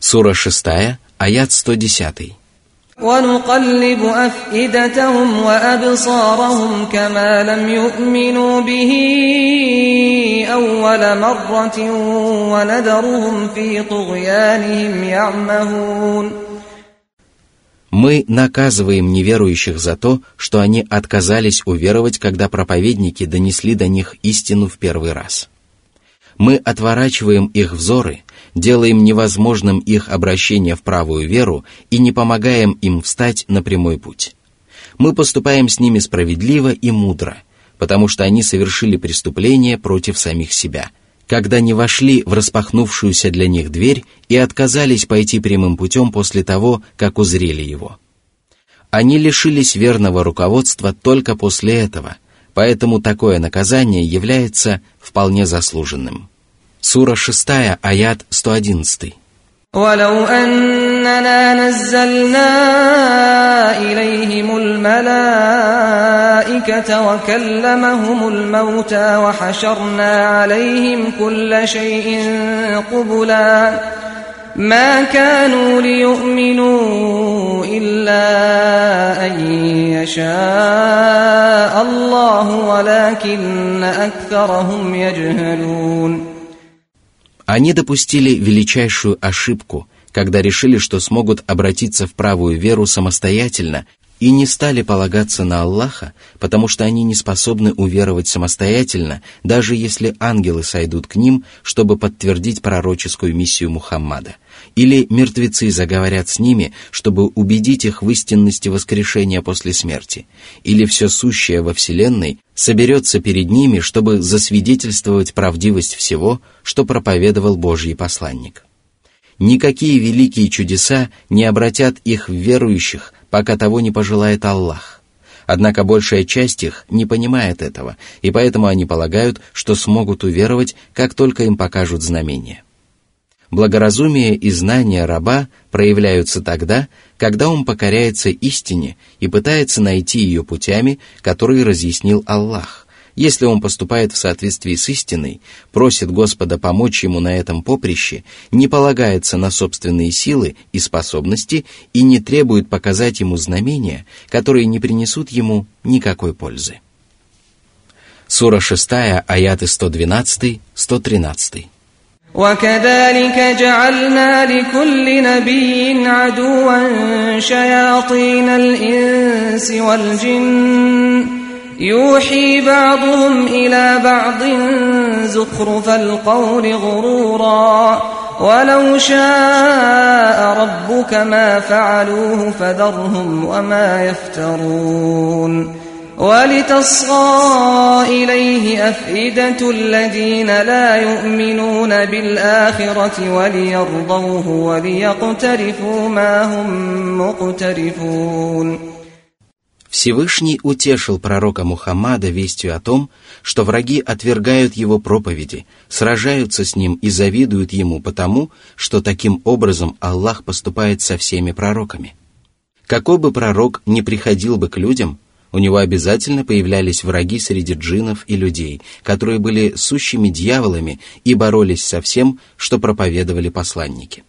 Сура 6, аят 110. ونقلب أفئدتهم وأبصارهم كما لم يؤمنوا به أول مرة ونذرهم في طغيانهم يعمهون Мы наказываем неверующих за то, что они отказались уверовать, когда проповедники донесли до них истину в первый раз. Мы отворачиваем их взоры, – делаем невозможным их обращение в правую веру и не помогаем им встать на прямой путь. Мы поступаем с ними справедливо и мудро, потому что они совершили преступление против самих себя, когда не вошли в распахнувшуюся для них дверь и отказались пойти прямым путем после того, как узрели его. Они лишились верного руководства только после этого, поэтому такое наказание является вполне заслуженным. Сура 6, аят 111. ولو أننا نزلنا إليهم الملائكة وكلمهم الموتى وحشرنا عليهم كل شيء قبلا ما كانوا ليؤمنوا إلا أن يشاء الله ولكن أكثرهم يجهلون Они допустили величайшую ошибку, когда решили, что смогут обратиться в правую веру самостоятельно и не стали полагаться на Аллаха, потому что они не способны уверовать самостоятельно, даже если ангелы сойдут к ним, чтобы подтвердить пророческую миссию Мухаммада, или мертвецы заговорят с ними, чтобы убедить их в истинности воскрешения после смерти, или все сущее во Вселенной соберется перед ними, чтобы засвидетельствовать правдивость всего, что проповедовал Божий посланник. Никакие великие чудеса не обратят их в верующих, пока того не пожелает Аллах. Однако большая часть их не понимает этого, и поэтому они полагают, что смогут уверовать, как только им покажут знамения. Благоразумие и знания раба проявляются тогда, когда он покоряется истине и пытается найти ее путями, которые разъяснил Аллах, если он поступает в соответствии с истиной, просит Господа помочь ему на этом поприще, не полагается на собственные силы и способности и не требует показать ему знамения, которые не принесут ему никакой пользы. Сура 6, аяты 112-113. وكذلك جعلنا لكل نبي عدوا شياطين الإنس والجن. يوحي بعضهم إلى بعض زخرف القول غرورا. ولو شاء ربك ما فعلوه فذرهم وما يفترون. ولتصغى إليه أفئدة الذين لا يؤمنون بالآخرة وليرضوه وليقترفوا ما هم مقترفون Всевышний утешил пророка Мухаммада вестью о том, что враги отвергают его проповеди, сражаются с ним и завидуют ему потому, что таким образом Аллах поступает со всеми пророками. Какой бы пророк ни приходил бы к людям, у него обязательно появлялись враги среди джинов и людей, которые были сущими дьяволами и боролись со всем, что проповедовали посланники.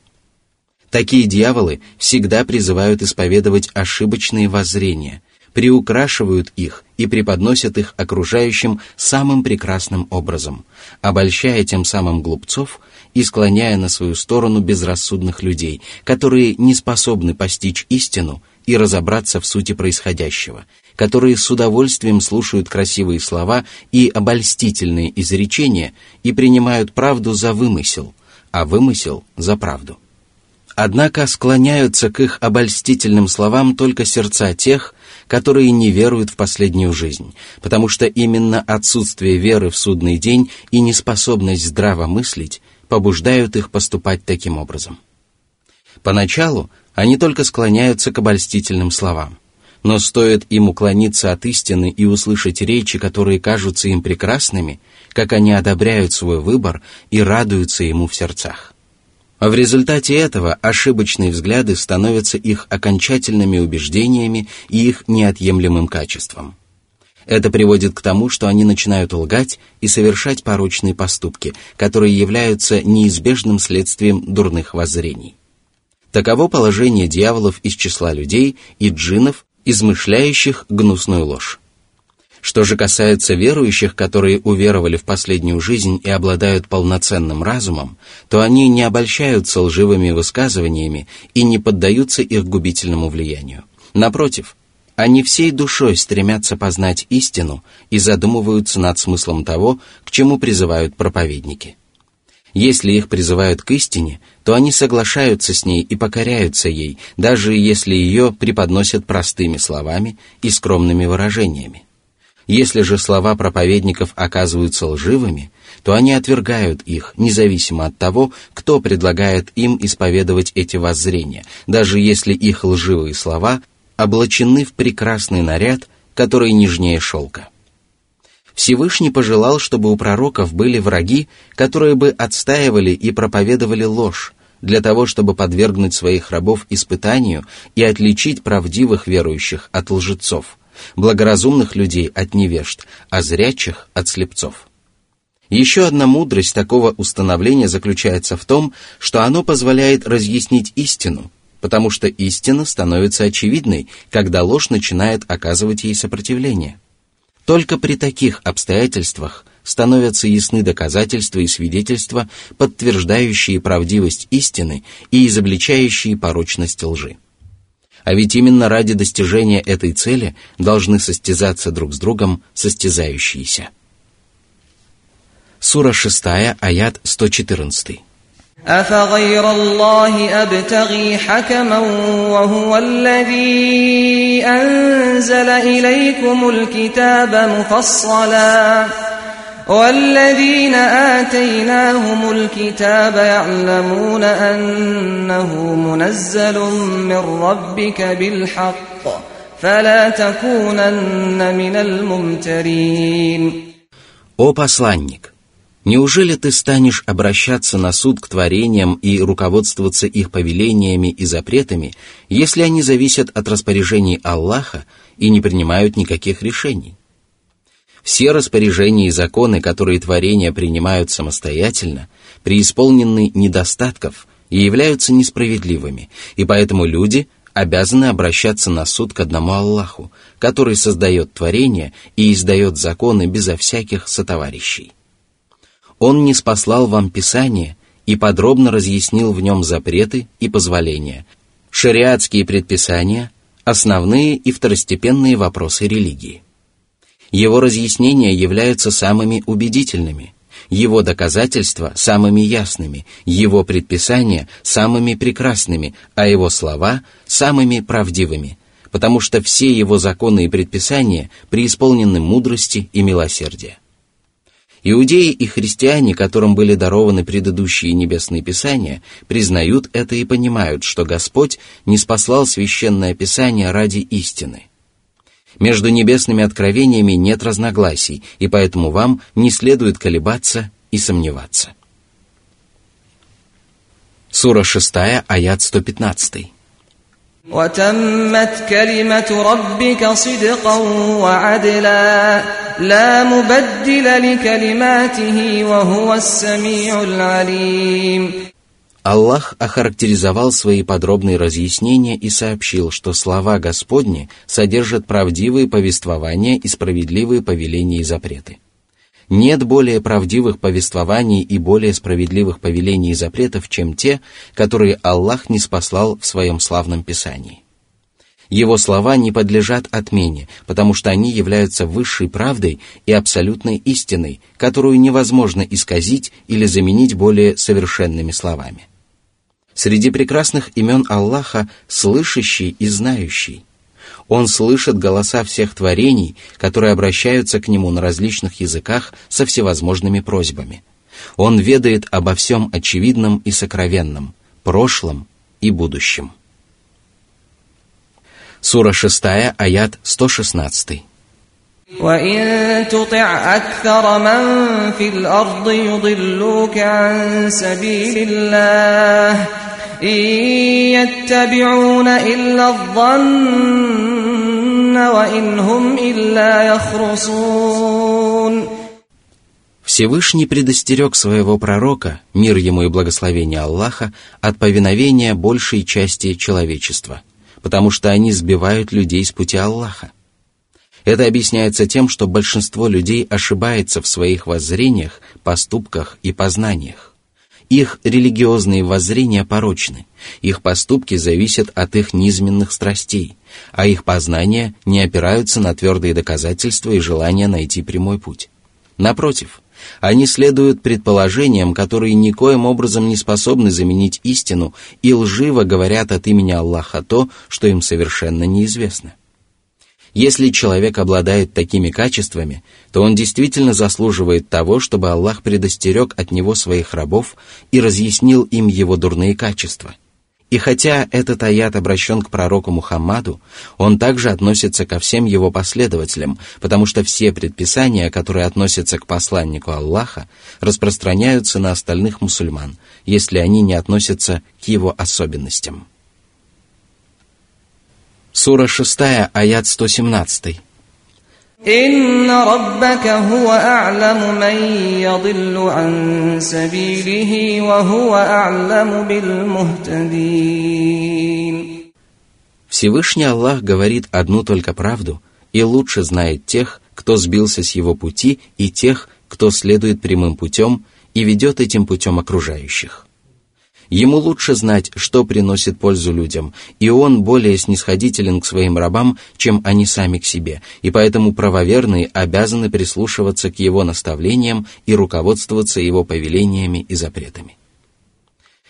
Такие дьяволы всегда призывают исповедовать ошибочные воззрения – приукрашивают их и преподносят их окружающим самым прекрасным образом, обольщая тем самым глупцов и склоняя на свою сторону безрассудных людей, которые не способны постичь истину и разобраться в сути происходящего, которые с удовольствием слушают красивые слова и обольстительные изречения и принимают правду за вымысел, а вымысел за правду. Однако склоняются к их обольстительным словам только сердца тех, которые не веруют в последнюю жизнь, потому что именно отсутствие веры в судный день и неспособность здраво мыслить побуждают их поступать таким образом. Поначалу они только склоняются к обольстительным словам, но стоит им уклониться от истины и услышать речи, которые кажутся им прекрасными, как они одобряют свой выбор и радуются ему в сердцах. А в результате этого ошибочные взгляды становятся их окончательными убеждениями и их неотъемлемым качеством. Это приводит к тому, что они начинают лгать и совершать порочные поступки, которые являются неизбежным следствием дурных воззрений. Таково положение дьяволов из числа людей и джиннов, измышляющих гнусную ложь. Что же касается верующих, которые уверовали в последнюю жизнь и обладают полноценным разумом, то они не обольщаются лживыми высказываниями и не поддаются их губительному влиянию. Напротив, они всей душой стремятся познать истину и задумываются над смыслом того, к чему призывают проповедники. Если их призывают к истине, то они соглашаются с ней и покоряются ей, даже если ее преподносят простыми словами и скромными выражениями. Если же слова проповедников оказываются лживыми, то они отвергают их, независимо от того, кто предлагает им исповедовать эти воззрения, даже если их лживые слова облачены в прекрасный наряд, который нежнее шелка. Всевышний пожелал, чтобы у пророков были враги, которые бы отстаивали и проповедовали ложь, для того, чтобы подвергнуть своих рабов испытанию и отличить правдивых верующих от лжецов, благоразумных людей от невежд, а зрячих от слепцов. Еще одна мудрость такого установления заключается в том, что оно позволяет разъяснить истину, потому что истина становится очевидной, когда ложь начинает оказывать ей сопротивление. Только при таких обстоятельствах становятся ясны доказательства и свидетельства, подтверждающие правдивость истины и изобличающие порочность лжи. А ведь именно ради достижения этой цели должны состязаться друг с другом состязающиеся. Сура 6, аят 114. أفغير الله أبتغي حكما وهو الذي أنزل إليكم الكتاب مفصلا والذين آتيناهم الكتاب يعلمون أنه منزل من ربك بالحق فلا تكونن من الممترين О посланник! Неужели ты станешь обращаться на суд к творениям и руководствоваться их повелениями и запретами, если они зависят от распоряжений Аллаха и не принимают никаких решений? Все распоряжения и законы, которые творения принимают самостоятельно, преисполнены недостатков и являются несправедливыми, и поэтому люди обязаны обращаться на суд к одному Аллаху, который создает творение и издает законы безо всяких сотоварищей. Он не спаслал вам Писание и подробно разъяснил в нем запреты и позволения, шариатские предписания, основные и второстепенные вопросы религии. Его разъяснения являются самыми убедительными, его доказательства самыми ясными, его предписания самыми прекрасными, а его слова самыми правдивыми, потому что все его законы и предписания преисполнены мудрости и милосердия. Иудеи и христиане, которым были дарованы предыдущие небесные писания, признают это и понимают, что Господь не спаслал священное писание ради истины. Между небесными откровениями нет разногласий, и поэтому вам не следует колебаться и сомневаться. Сура 6, аят 115. وتمت كلمة ربك صدقا وعدلا لا مبدل لكلماته وهو السميع العليم Аллах охарактеризовал свои подробные разъяснения и сообщил, что слова Господни содержат правдивые повествования и справедливые повеления и запреты. нет более правдивых повествований и более справедливых повелений и запретов, чем те, которые Аллах не спаслал в своем славном Писании. Его слова не подлежат отмене, потому что они являются высшей правдой и абсолютной истиной, которую невозможно исказить или заменить более совершенными словами. Среди прекрасных имен Аллаха слышащий и знающий. Он слышит голоса всех творений, которые обращаются к нему на различных языках со всевозможными просьбами. Он ведает обо всем очевидном и сокровенном, прошлом и будущем. Сура 6, аят 116. وإن تطع أكثر من في الأرض يضلوك عن سبيل الله إن يتبعون إلا الظن وإن هم إلا يخرصون Всевышний предостерег своего пророка, мир ему и благословение Аллаха, от повиновения большей части человечества, потому что они сбивают людей с пути Аллаха. Это объясняется тем, что большинство людей ошибается в своих воззрениях, поступках и познаниях. Их религиозные воззрения порочны, их поступки зависят от их низменных страстей, а их познания не опираются на твердые доказательства и желание найти прямой путь. Напротив, они следуют предположениям, которые никоим образом не способны заменить истину и лживо говорят от имени Аллаха то, что им совершенно неизвестно. Если человек обладает такими качествами, то он действительно заслуживает того, чтобы Аллах предостерег от него своих рабов и разъяснил им его дурные качества. И хотя этот аят обращен к пророку Мухаммаду, он также относится ко всем его последователям, потому что все предписания, которые относятся к посланнику Аллаха, распространяются на остальных мусульман, если они не относятся к его особенностям. Сура 6, аят 117. إن ربك هو أعلم من يضل عن سبيله وهو أعلم بالمهتدين Всевышний Аллах говорит одну только правду и лучше знает тех, кто сбился с его пути, и тех, кто следует прямым путем и ведет этим путем окружающих. Ему лучше знать, что приносит пользу людям, и он более снисходителен к своим рабам, чем они сами к себе, и поэтому правоверные обязаны прислушиваться к его наставлениям и руководствоваться его повелениями и запретами.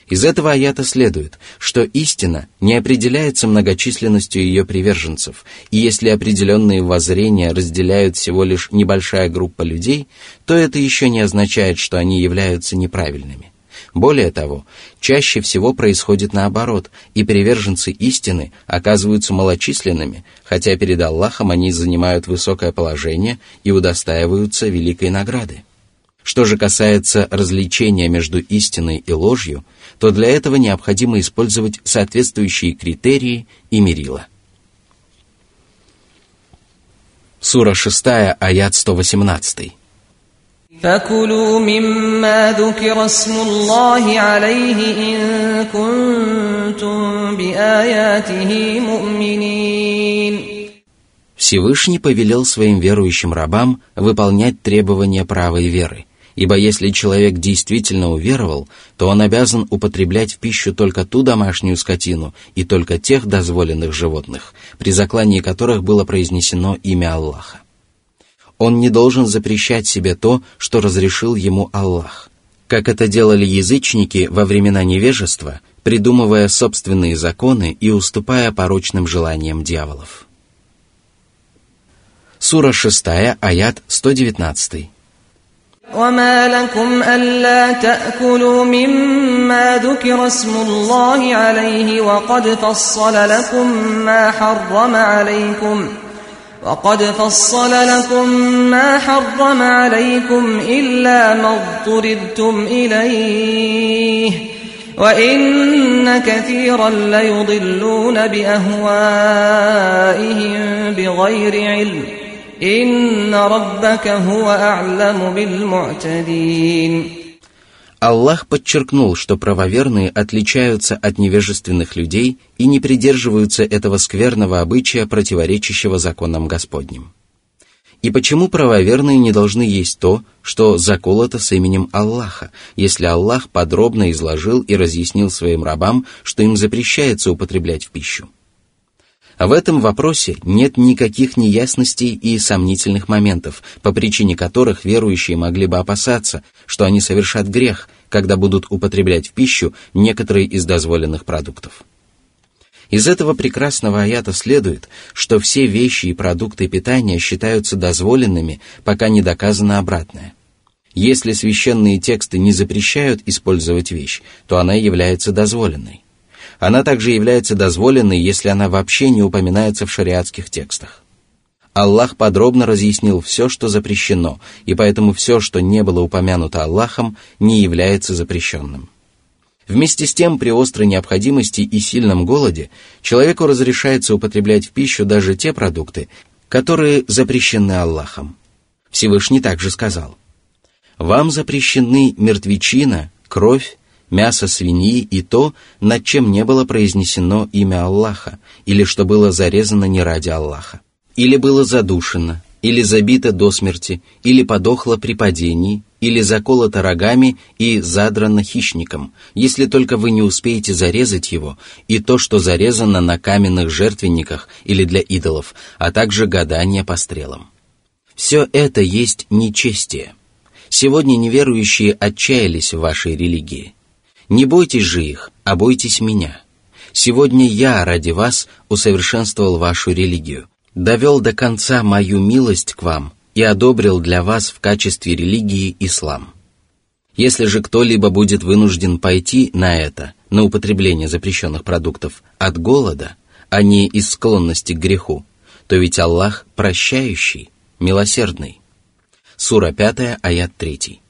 Из этого аята следует, что истина не определяется многочисленностью ее приверженцев, и если определенные воззрения разделяют всего лишь небольшая группа людей, то это еще не означает, что они являются неправильными – более того, чаще всего происходит наоборот, и приверженцы истины оказываются малочисленными, хотя перед Аллахом они занимают высокое положение и удостаиваются великой награды. Что же касается развлечения между истиной и ложью, то для этого необходимо использовать соответствующие критерии и мерила. Сура 6, аят 118. فكلوا مما ذكر اسم الله عليه إن كنتم بآياته مؤمنين Всевышний повелел своим верующим рабам выполнять требования правой веры, ибо если человек действительно уверовал, то он обязан употреблять в пищу только ту домашнюю скотину и только тех дозволенных животных, при заклании которых было произнесено имя Аллаха он не должен запрещать себе то, что разрешил ему Аллах, как это делали язычники во времена невежества, придумывая собственные законы и уступая порочным желаниям дьяволов. Сура 6, аят 119. وما لكم ألا تأكلوا مما ذكر اسم الله عليه وقد فصل لكم ما حرم عليكم ۖ وقد فصل لكم ما حرم عليكم إلا ما اضطررتم إليه وإن كثيرا ليضلون بأهوائهم بغير علم. إن ربك هو أعلم بالمعتدين. Аллах подчеркнул, что правоверные отличаются от невежественных людей и не придерживаются этого скверного обычая, противоречащего законам Господним. И почему правоверные не должны есть то, что заколото с именем Аллаха, если Аллах подробно изложил и разъяснил своим рабам, что им запрещается употреблять в пищу? А в этом вопросе нет никаких неясностей и сомнительных моментов, по причине которых верующие могли бы опасаться, что они совершат грех, когда будут употреблять в пищу некоторые из дозволенных продуктов. Из этого прекрасного аята следует, что все вещи и продукты питания считаются дозволенными, пока не доказано обратное. Если священные тексты не запрещают использовать вещь, то она является дозволенной. Она также является дозволенной, если она вообще не упоминается в шариатских текстах. Аллах подробно разъяснил все, что запрещено, и поэтому все, что не было упомянуто Аллахом, не является запрещенным. Вместе с тем, при острой необходимости и сильном голоде, человеку разрешается употреблять в пищу даже те продукты, которые запрещены Аллахом. Всевышний также сказал – Вам запрещены мертвечина, кровь, мясо свиньи и то, над чем не было произнесено имя Аллаха, или что было зарезано не ради Аллаха, или было задушено, или забито до смерти, или подохло при падении, или заколото рогами и задрано хищником, если только вы не успеете зарезать его, и то, что зарезано на каменных жертвенниках или для идолов, а также гадание по стрелам. Все это есть нечестие. Сегодня неверующие отчаялись в вашей религии. Не бойтесь же их, а бойтесь меня. Сегодня я ради вас усовершенствовал вашу религию, довел до конца мою милость к вам и одобрил для вас в качестве религии ислам. Если же кто-либо будет вынужден пойти на это, на употребление запрещенных продуктов, от голода, а не из склонности к греху, то ведь Аллах прощающий, милосердный. Сура 5, аят 3.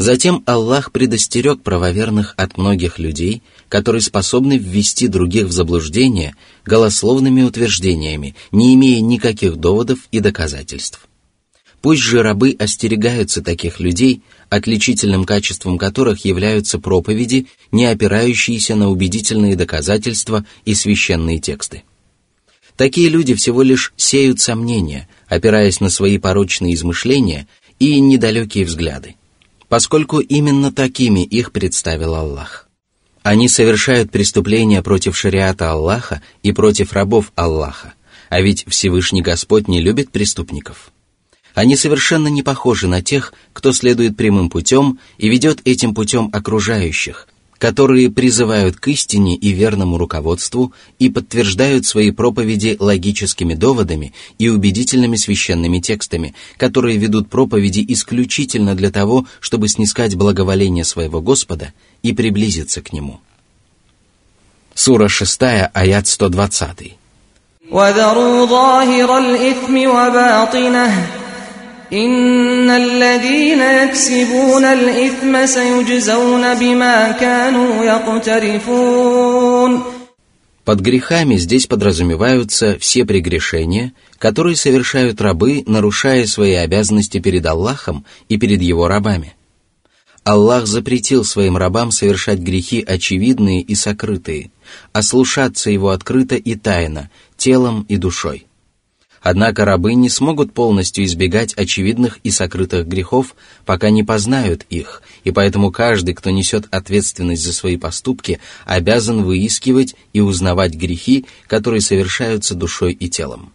Затем Аллах предостерег правоверных от многих людей, которые способны ввести других в заблуждение голословными утверждениями, не имея никаких доводов и доказательств. Пусть же рабы остерегаются таких людей, отличительным качеством которых являются проповеди, не опирающиеся на убедительные доказательства и священные тексты. Такие люди всего лишь сеют сомнения, опираясь на свои порочные измышления и недалекие взгляды поскольку именно такими их представил Аллах. Они совершают преступления против шариата Аллаха и против рабов Аллаха, а ведь Всевышний Господь не любит преступников. Они совершенно не похожи на тех, кто следует прямым путем и ведет этим путем окружающих, которые призывают к истине и верному руководству и подтверждают свои проповеди логическими доводами и убедительными священными текстами, которые ведут проповеди исключительно для того, чтобы снискать благоволение своего Господа и приблизиться к Нему. Сура 6, аят 120. وَذَرُوا ظَاهِرَ الْإِثْمِ وَبَاطِنَهُ إن الذين يكسبون الإثم سيجزون بما كانوا يقترفون Под грехами здесь подразумеваются все прегрешения, которые совершают рабы, нарушая свои обязанности перед Аллахом и перед его рабами. Аллах запретил своим рабам совершать грехи очевидные и сокрытые, а слушаться его открыто и тайно, телом и душой. Однако рабы не смогут полностью избегать очевидных и сокрытых грехов, пока не познают их, и поэтому каждый, кто несет ответственность за свои поступки, обязан выискивать и узнавать грехи, которые совершаются душой и телом.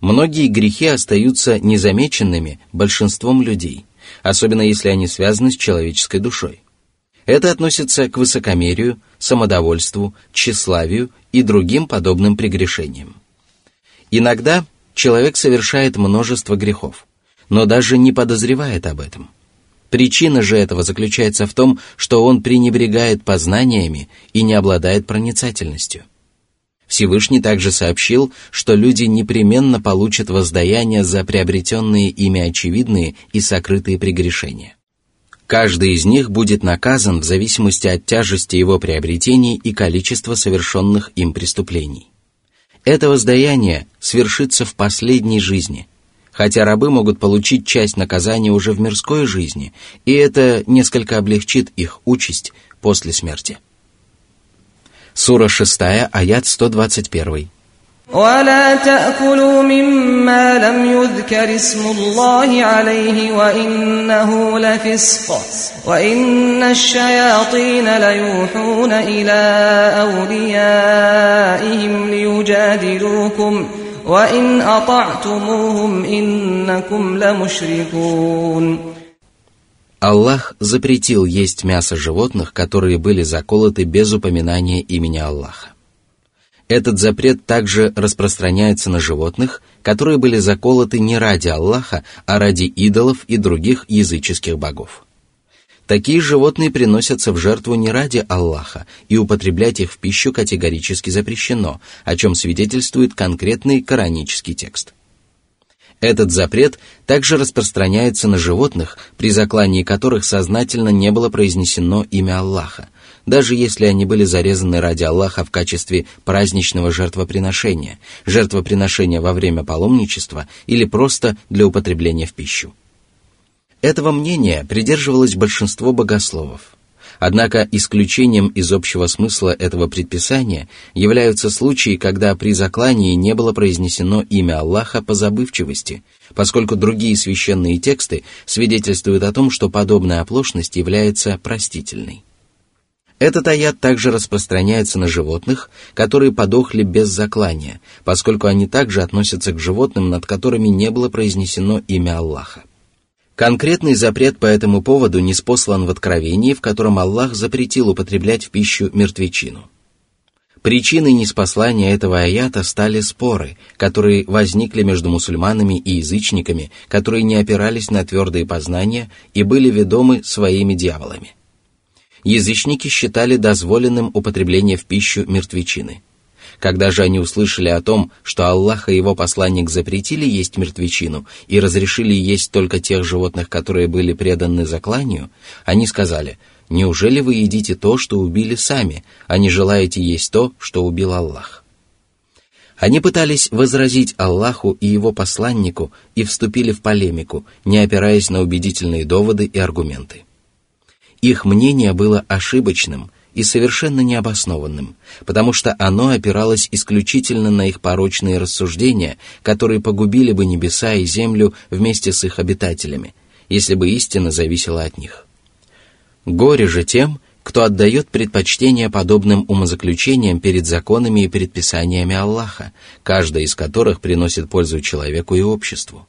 Многие грехи остаются незамеченными большинством людей, особенно если они связаны с человеческой душой. Это относится к высокомерию, самодовольству, тщеславию и другим подобным прегрешениям. Иногда человек совершает множество грехов, но даже не подозревает об этом. Причина же этого заключается в том, что он пренебрегает познаниями и не обладает проницательностью. Всевышний также сообщил, что люди непременно получат воздаяние за приобретенные ими очевидные и сокрытые прегрешения. Каждый из них будет наказан в зависимости от тяжести его приобретений и количества совершенных им преступлений. Это воздаяние свершится в последней жизни, хотя рабы могут получить часть наказания уже в мирской жизни, и это несколько облегчит их участь после смерти. Сура 6, аят 121. ولا تأكلوا مما لم يذكر اسم الله عليه وإنه لفسق وإن الشياطين ليوحون إلى أوليائهم ليجادلوكم وإن أطعتموهم إنكم لمشركون Аллах запретил есть мясо животных, которые были заколоты без упоминания имени Аллаха. Этот запрет также распространяется на животных, которые были заколоты не ради Аллаха, а ради идолов и других языческих богов. Такие животные приносятся в жертву не ради Аллаха, и употреблять их в пищу категорически запрещено, о чем свидетельствует конкретный коранический текст. Этот запрет также распространяется на животных, при заклании которых сознательно не было произнесено имя Аллаха, даже если они были зарезаны ради Аллаха в качестве праздничного жертвоприношения, жертвоприношения во время паломничества или просто для употребления в пищу. Этого мнения придерживалось большинство богословов. Однако исключением из общего смысла этого предписания являются случаи, когда при заклании не было произнесено имя Аллаха по забывчивости, поскольку другие священные тексты свидетельствуют о том, что подобная оплошность является простительной. Этот аят также распространяется на животных, которые подохли без заклания, поскольку они также относятся к животным, над которыми не было произнесено имя Аллаха. Конкретный запрет по этому поводу не спослан в Откровении, в котором Аллах запретил употреблять в пищу мертвечину. Причиной неспослания этого аята стали споры, которые возникли между мусульманами и язычниками, которые не опирались на твердые познания и были ведомы своими дьяволами. Язычники считали дозволенным употребление в пищу мертвечины – когда же они услышали о том, что Аллах и его посланник запретили есть мертвечину и разрешили есть только тех животных, которые были преданы закланию, они сказали, «Неужели вы едите то, что убили сами, а не желаете есть то, что убил Аллах?» Они пытались возразить Аллаху и его посланнику и вступили в полемику, не опираясь на убедительные доводы и аргументы. Их мнение было ошибочным – и совершенно необоснованным, потому что оно опиралось исключительно на их порочные рассуждения, которые погубили бы небеса и землю вместе с их обитателями, если бы истина зависела от них. Горе же тем, кто отдает предпочтение подобным умозаключениям перед законами и предписаниями Аллаха, каждая из которых приносит пользу человеку и обществу.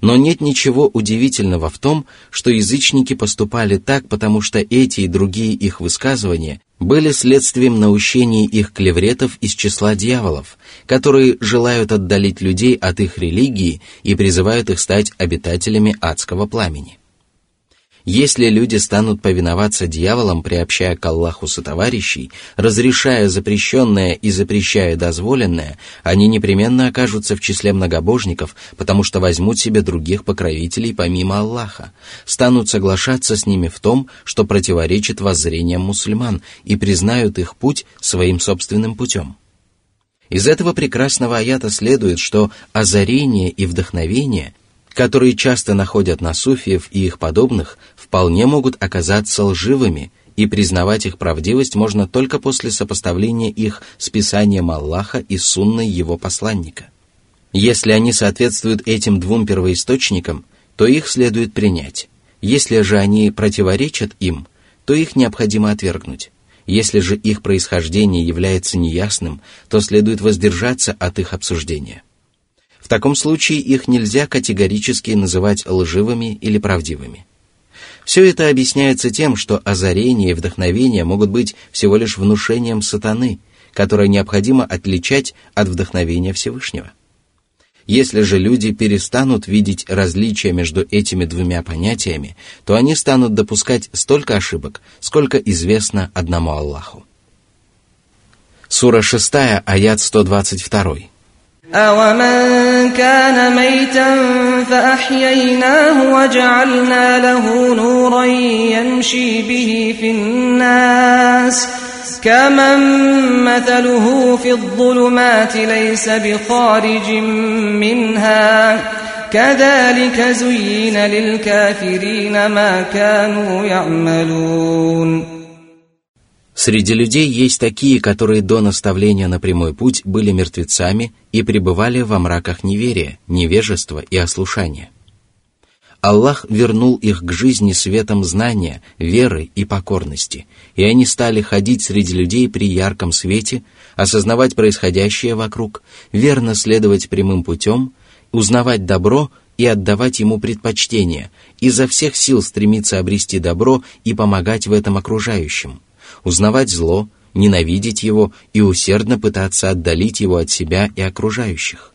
Но нет ничего удивительного в том, что язычники поступали так, потому что эти и другие их высказывания были следствием наущений их клевретов из числа дьяволов, которые желают отдалить людей от их религии и призывают их стать обитателями адского пламени. Если люди станут повиноваться дьяволам, приобщая к Аллаху сотоварищей, разрешая запрещенное и запрещая дозволенное, они непременно окажутся в числе многобожников, потому что возьмут себе других покровителей помимо Аллаха, станут соглашаться с ними в том, что противоречит воззрениям мусульман, и признают их путь своим собственным путем. Из этого прекрасного аята следует, что озарение и вдохновение которые часто находят на суфиев и их подобных, вполне могут оказаться лживыми, и признавать их правдивость можно только после сопоставления их с Писанием Аллаха и сунной его посланника. Если они соответствуют этим двум первоисточникам, то их следует принять. Если же они противоречат им, то их необходимо отвергнуть. Если же их происхождение является неясным, то следует воздержаться от их обсуждения таком случае их нельзя категорически называть лживыми или правдивыми. Все это объясняется тем, что озарение и вдохновение могут быть всего лишь внушением сатаны, которое необходимо отличать от вдохновения Всевышнего. Если же люди перестанут видеть различия между этими двумя понятиями, то они станут допускать столько ошибок, сколько известно одному Аллаху. Сура 6, аят 122. كان ميتا فأحييناه وجعلنا له نورا يمشي به في الناس. كمن مثله في الظلمات ليس بخارج منها. كذلك زين للكافرين ما كانوا يعملون. Среди людей есть такие, которые до наставления на прямой путь были мертвецами и пребывали во мраках неверия, невежества и ослушания. Аллах вернул их к жизни светом знания, веры и покорности, и они стали ходить среди людей при ярком свете, осознавать происходящее вокруг, верно следовать прямым путем, узнавать добро и отдавать ему предпочтение, изо всех сил стремиться обрести добро и помогать в этом окружающим – узнавать зло, ненавидеть его и усердно пытаться отдалить его от себя и окружающих.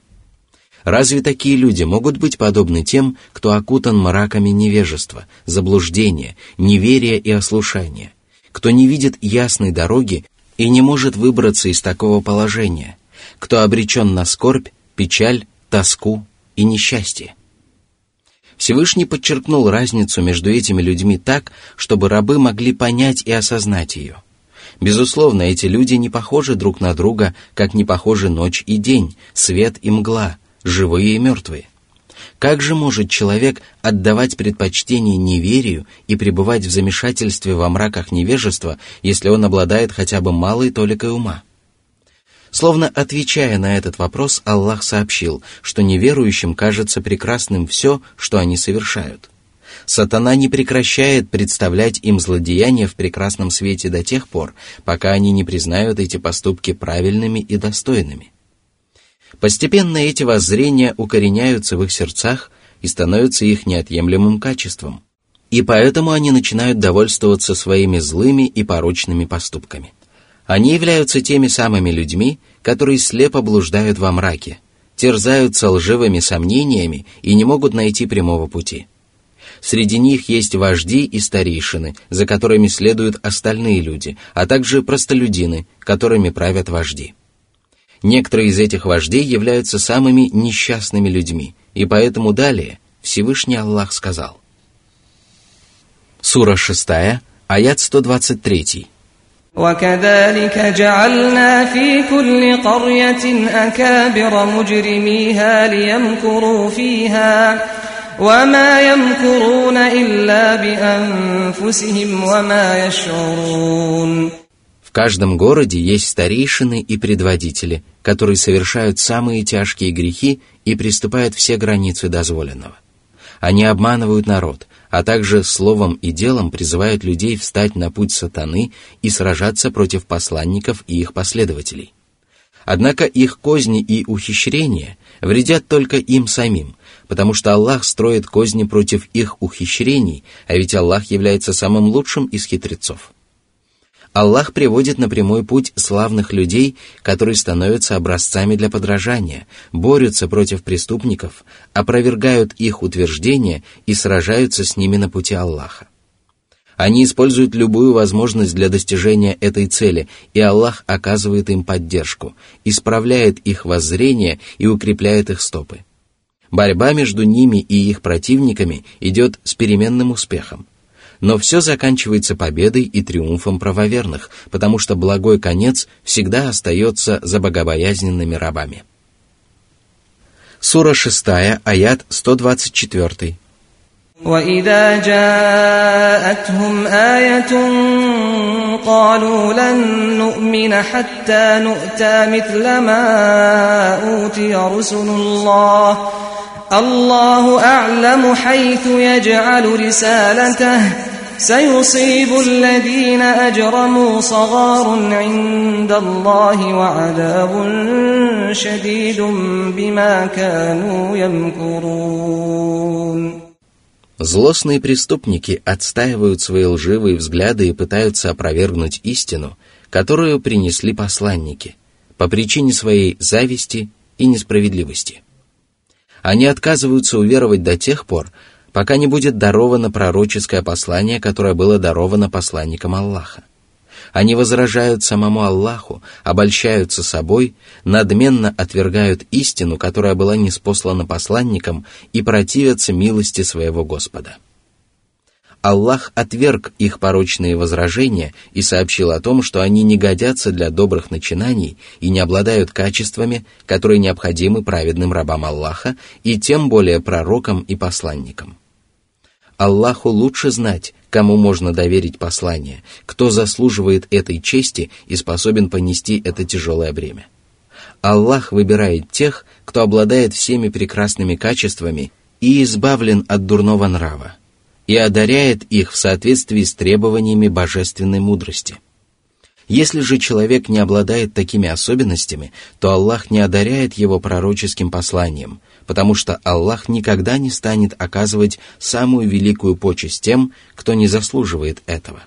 Разве такие люди могут быть подобны тем, кто окутан мраками невежества, заблуждения, неверия и ослушания, кто не видит ясной дороги и не может выбраться из такого положения, кто обречен на скорбь, печаль, тоску и несчастье? Всевышний подчеркнул разницу между этими людьми так, чтобы рабы могли понять и осознать ее. Безусловно, эти люди не похожи друг на друга, как не похожи ночь и день, свет и мгла, живые и мертвые. Как же может человек отдавать предпочтение неверию и пребывать в замешательстве во мраках невежества, если он обладает хотя бы малой толикой ума? Словно отвечая на этот вопрос, Аллах сообщил, что неверующим кажется прекрасным все, что они совершают. Сатана не прекращает представлять им злодеяния в прекрасном свете до тех пор, пока они не признают эти поступки правильными и достойными. Постепенно эти воззрения укореняются в их сердцах и становятся их неотъемлемым качеством. И поэтому они начинают довольствоваться своими злыми и порочными поступками. Они являются теми самыми людьми, которые слепо блуждают во мраке, терзаются лживыми сомнениями и не могут найти прямого пути. Среди них есть вожди и старейшины, за которыми следуют остальные люди, а также простолюдины, которыми правят вожди. Некоторые из этих вождей являются самыми несчастными людьми, и поэтому далее Всевышний Аллах сказал. Сура 6, аят 123. وكذلك جعلنا في كل قرية أكابر مجرميها ليمكروا فيها وما يمكرون إلا بأنفسهم وما يشعرون каждом городе есть старейшины и предводители, которые совершают самые тяжкие грехи и приступают все границы дозволенного. Они обманывают народ, а также словом и делом призывают людей встать на путь сатаны и сражаться против посланников и их последователей. Однако их козни и ухищрения вредят только им самим, потому что Аллах строит козни против их ухищрений, а ведь Аллах является самым лучшим из хитрецов. Аллах приводит на прямой путь славных людей, которые становятся образцами для подражания, борются против преступников, опровергают их утверждения и сражаются с ними на пути Аллаха. Они используют любую возможность для достижения этой цели, и Аллах оказывает им поддержку, исправляет их воззрение и укрепляет их стопы. Борьба между ними и их противниками идет с переменным успехом – но все заканчивается победой и триумфом правоверных, потому что благой конец всегда остается за богобоязненными рабами. Сура 6, аят 124. وإذا جاءتهم آية قالوا لن نؤمن حتى نؤتى مثل ما أوتي رسل الله الله أعلم حيث يجعل رسالته سيصيب الذين أجرموا صغار عند الله وعذاب شديد بما كانوا يمكرون Злостные преступники отстаивают свои лживые взгляды и пытаются опровергнуть истину, которую принесли посланники, по причине своей зависти и несправедливости. Они отказываются уверовать до тех пор, пока не будет даровано пророческое послание, которое было даровано посланникам Аллаха. Они возражают самому Аллаху, обольщаются собой, надменно отвергают истину, которая была неспослана посланникам, и противятся милости своего Господа. Аллах отверг их порочные возражения и сообщил о том, что они не годятся для добрых начинаний и не обладают качествами, которые необходимы праведным рабам Аллаха и тем более пророкам и посланникам. Аллаху лучше знать, кому можно доверить послание, кто заслуживает этой чести и способен понести это тяжелое бремя. Аллах выбирает тех, кто обладает всеми прекрасными качествами и избавлен от дурного нрава и одаряет их в соответствии с требованиями божественной мудрости. Если же человек не обладает такими особенностями, то Аллах не одаряет его пророческим посланием, потому что Аллах никогда не станет оказывать самую великую почесть тем, кто не заслуживает этого.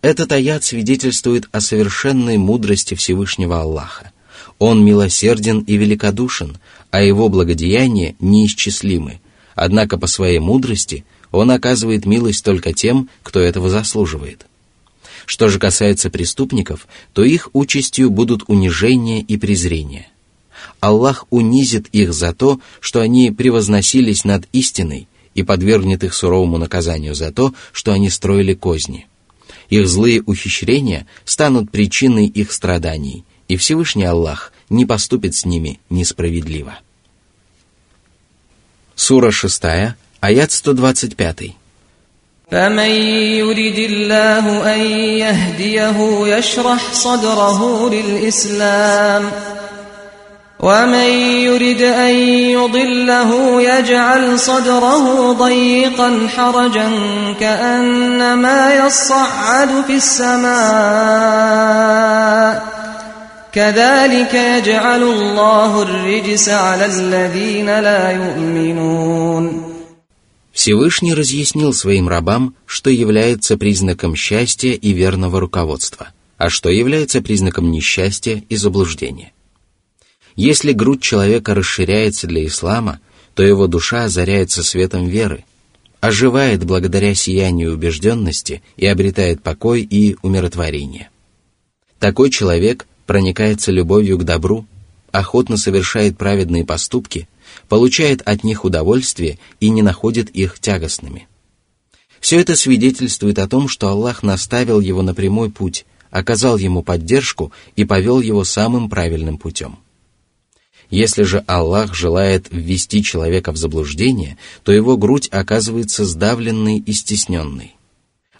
Этот аят свидетельствует о совершенной мудрости Всевышнего Аллаха. Он милосерден и великодушен, а его благодеяния неисчислимы, однако по своей мудрости он оказывает милость только тем, кто этого заслуживает. Что же касается преступников, то их участью будут унижение и презрение. Аллах унизит их за то, что они превозносились над истиной и подвергнет их суровому наказанию за то, что они строили козни. Их злые ухищрения станут причиной их страданий, и Всевышний Аллах не поступит с ними несправедливо. Сура 6, аят 125. فمن يرد الله أن يهديه يشرح صدره للإسلام ومن يرد أن يضله يجعل صدره ضيقا حرجا كأنما يصعد في السماء كذلك يجعل الله الرجس على الذين لا يؤمنون Всевышний разъяснил своим рабам, что является признаком счастья и верного руководства, а что является признаком несчастья и заблуждения. Если грудь человека расширяется для ислама, то его душа озаряется светом веры, оживает благодаря сиянию убежденности и обретает покой и умиротворение. Такой человек проникается любовью к добру, охотно совершает праведные поступки, получает от них удовольствие и не находит их тягостными. Все это свидетельствует о том, что Аллах наставил его на прямой путь, оказал ему поддержку и повел его самым правильным путем. Если же Аллах желает ввести человека в заблуждение, то его грудь оказывается сдавленной и стесненной.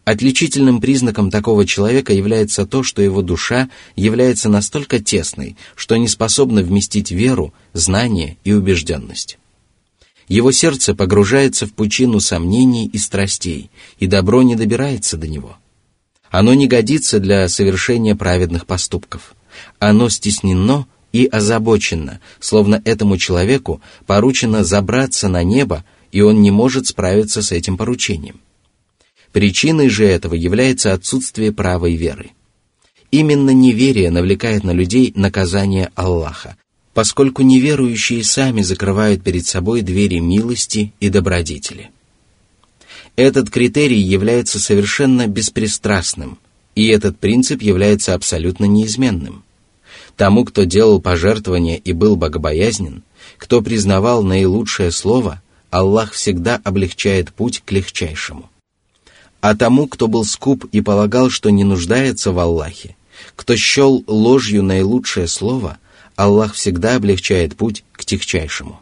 Отличительным признаком такого человека является то, что его душа является настолько тесной, что не способна вместить веру, знание и убежденность. Его сердце погружается в пучину сомнений и страстей, и добро не добирается до него. Оно не годится для совершения праведных поступков. Оно стеснено и озабоченно, словно этому человеку поручено забраться на небо, и он не может справиться с этим поручением. Причиной же этого является отсутствие правой веры. Именно неверие навлекает на людей наказание Аллаха, поскольку неверующие сами закрывают перед собой двери милости и добродетели. Этот критерий является совершенно беспристрастным, и этот принцип является абсолютно неизменным. Тому, кто делал пожертвования и был богобоязнен, кто признавал наилучшее слово, Аллах всегда облегчает путь к легчайшему а тому, кто был скуп и полагал, что не нуждается в Аллахе, кто счел ложью наилучшее слово, Аллах всегда облегчает путь к тихчайшему.